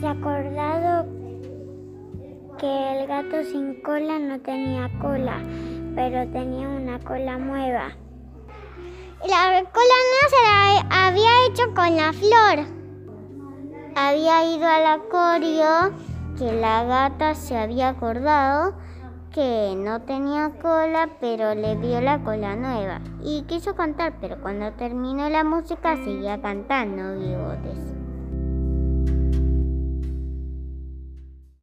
se ha acordado que el gato sin cola no tenía cola, pero tenía una cola nueva. La cola no se la había hecho con la flor. Había ido al acorio que la gata se había acordado que no tenía cola, pero le dio la cola nueva. Y quiso cantar, pero cuando terminó la música seguía cantando bigotes.